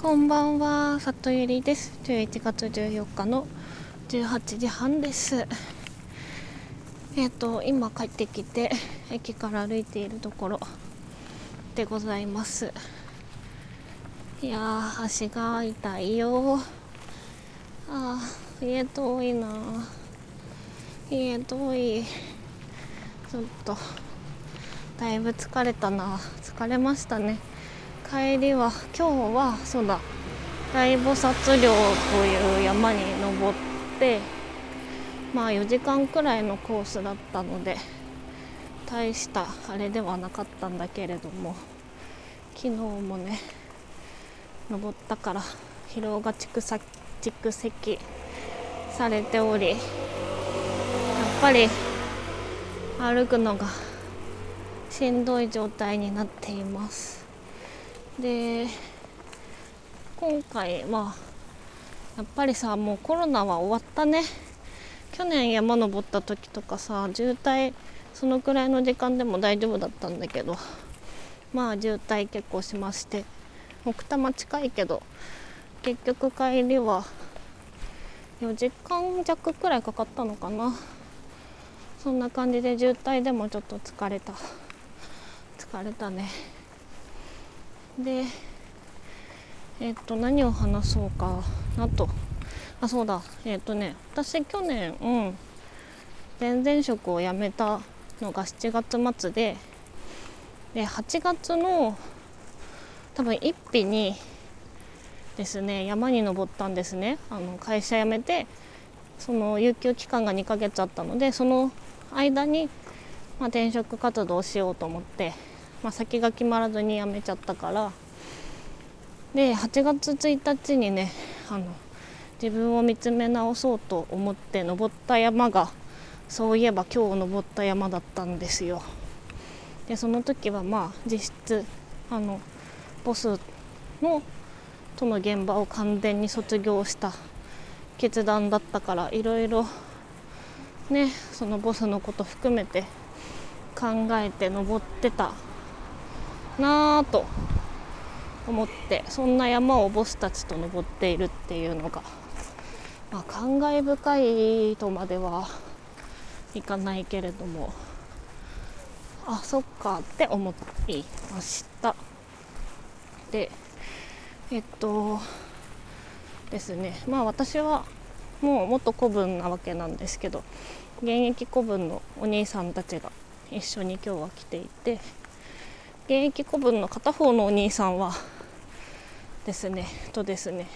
こんばんは、里ゆりです。11月14日の18時半です。えっ、と、今帰ってきて、駅から歩いているところでございます。いやー、足が痛いよ。あー、家遠いな。家遠い。ちょっと、だいぶ疲れたな。疲れましたね。帰りは今日はそうだ大菩薩陵という山に登ってまあ4時間くらいのコースだったので大したあれではなかったんだけれども昨日もね登ったから疲労が蓄積蓄積されておりやっぱり歩くのがしんどい状態になっています。で今回まあやっぱりさもうコロナは終わったね。去年山登った時とかさ渋滞そのくらいの時間でも大丈夫だったんだけどまあ渋滞結構しまして奥多摩近いけど結局帰りは4時間弱くらいかかったのかな。そんな感じで渋滞でもちょっと疲れた。疲れたね。でえっと何を話そうかなと。あそうだ。えっとね私去年うん。前々職を辞めたのが7月末でで8月の多分1日にですね山に登ったんですね。あの会社辞めてその有給期間が2ヶ月あったのでその間に、まあ、転職活動をしようと思って。まあ、先が決まらずに辞めちゃったからで8月1日にねあの自分を見つめ直そうと思って登った山がそういえば今日登った山だったんですよ。でその時はまあ実質あのボスのとの現場を完全に卒業した決断だったからいろいろねそのボスのこと含めて考えて登ってたなぁと思ってそんな山をボスたちと登っているっていうのが、まあ、感慨深いとまではいかないけれどもあそっかって思いました。でえっとですね。まあ私はもう元子分なわけなんですけど現役子分のお兄さんたちが一緒に今日は来ていて現役子分の片方のお兄さんはですねとですね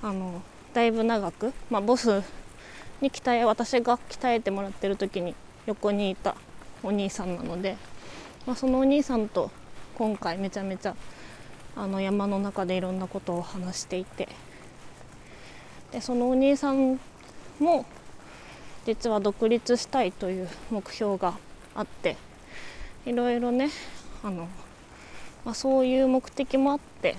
あのだいぶ長く、まあ、ボスに鍛え私が鍛えてもらってる時に横にいたお兄さんなので、まあ、そのお兄さんと今回めちゃめちゃあの山の中でいろんなことを話していてでそのお兄さんも実は独立したいという目標があっていろいろねあの、まあ、そういう目的もあって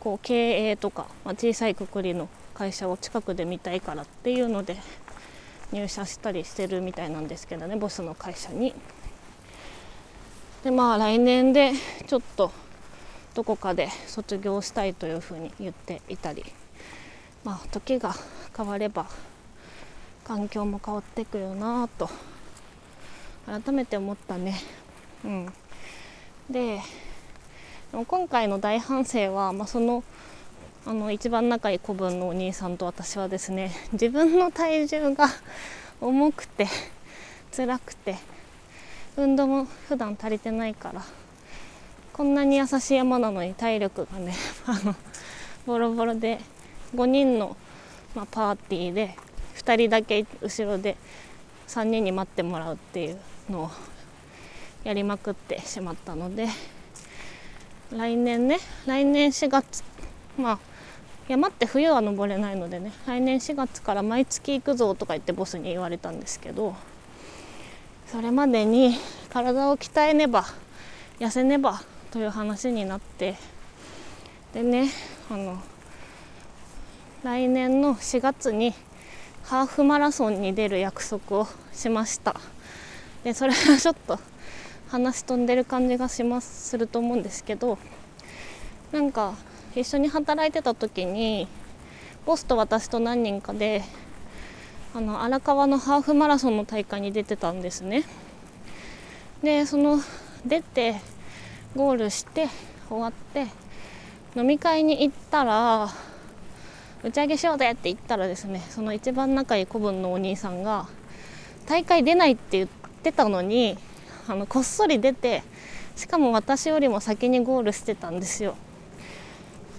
こう経営とか、まあ、小さいくくりの会社を近くで見たいからっていうので入社したりしてるみたいなんですけどねボスの会社に。でまあ来年でちょっとどこかで卒業したいというふうに言っていたりまあ時が変われば環境も変わっていくよなと改めて思ったね。うん、でも今回の大反省は、まあ、そのあの一番仲いい子分のお兄さんと私はですね自分の体重が 重くて辛くて運動も普段足りてないからこんなに優しい山なのに体力がね あのボロボロで5人の、まあ、パーティーで2人だけ後ろで3人に待ってもらうっていうのをやりまくってしまったので来年ね来年4月まあ山って冬は登れないのでね来年4月から毎月行くぞとか言ってボスに言われたんですけどそれまでに体を鍛えねば痩せねばという話になってでねあの来年の4月にハーフマラソンに出る約束をしました。でそれはちょっと話飛んでる感じがしますすると思うんですけどなんか一緒に働いてた時にボスと私と何人かであの荒川のハーフマラソンの大会に出てたんですね。でその出てゴールして終わって飲み会に行ったら打ち上げしようぜって言ったらですねその一番仲いい子分のお兄さんが大会出ないって言ってたのにあのこっそり出てしかも私よりも先にゴールしてたんですよ。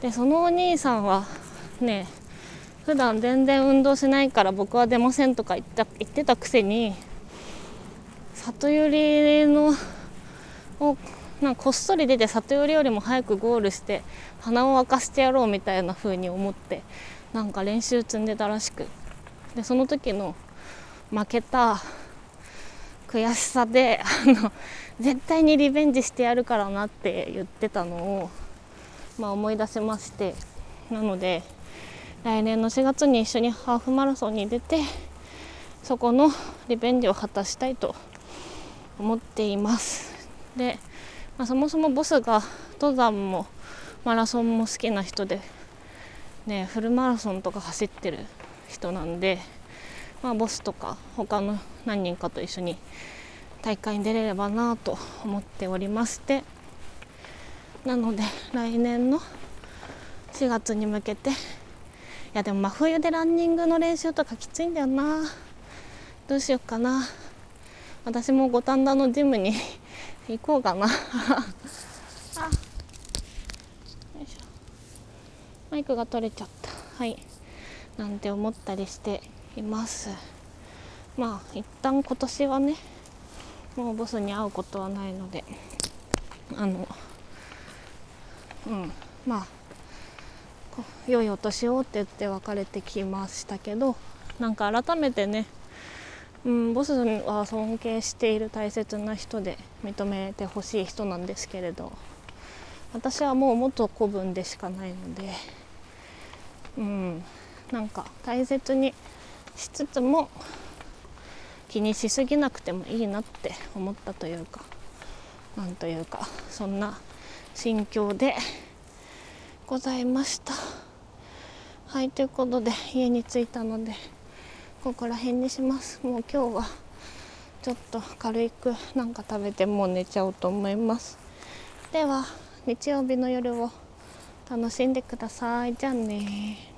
でそのお兄さんはね普段全然運動しないから僕は出ませんとか言った言ってたくせに里寄りのをなんかこっそり出て里寄りよりも早くゴールして鼻を沸かしてやろうみたいな風に思ってなんか練習積んでたらしく。でその時の負けた悔しさであの絶対にリベンジしてやるからなって言ってたのを、まあ、思い出しまして。なので来年の4月に一緒にハーフマラソンに出てそこのリベンジを果たしたいと思っています。で、まあ、そもそもボスが登山もマラソンも好きな人で、ね、フルマラソンとか走ってる人なんで、まあ、ボスとか他の何人かと一緒に大会に出れればなと思っておりまして。なので来年の4月に向けていやでも真冬でランニングの練習とかきついんだよな。どうしようかな。私も五反田のジムに 行こうかな。マイクが取れちゃった。はい。なんて思ったりして。います。まあ一旦今年はねもうボスに会うことはないのであのうんまあ良いお年をって言って別れてきましたけどなんか改めてね、うん、ボスは尊敬している大切な人で認めてほしい人なんですけれど私はもう元子分でしかないので、うん、なんか大切にしつつも気にしすぎなくてもいいなって思ったというかなんというかそんな心境で。ございました。はいということで家に着いたのでここら辺にします。もう今日はちょっと軽くなんか食べてもう寝ちゃおうと思います。では日曜日の夜を楽しんでください。じゃあね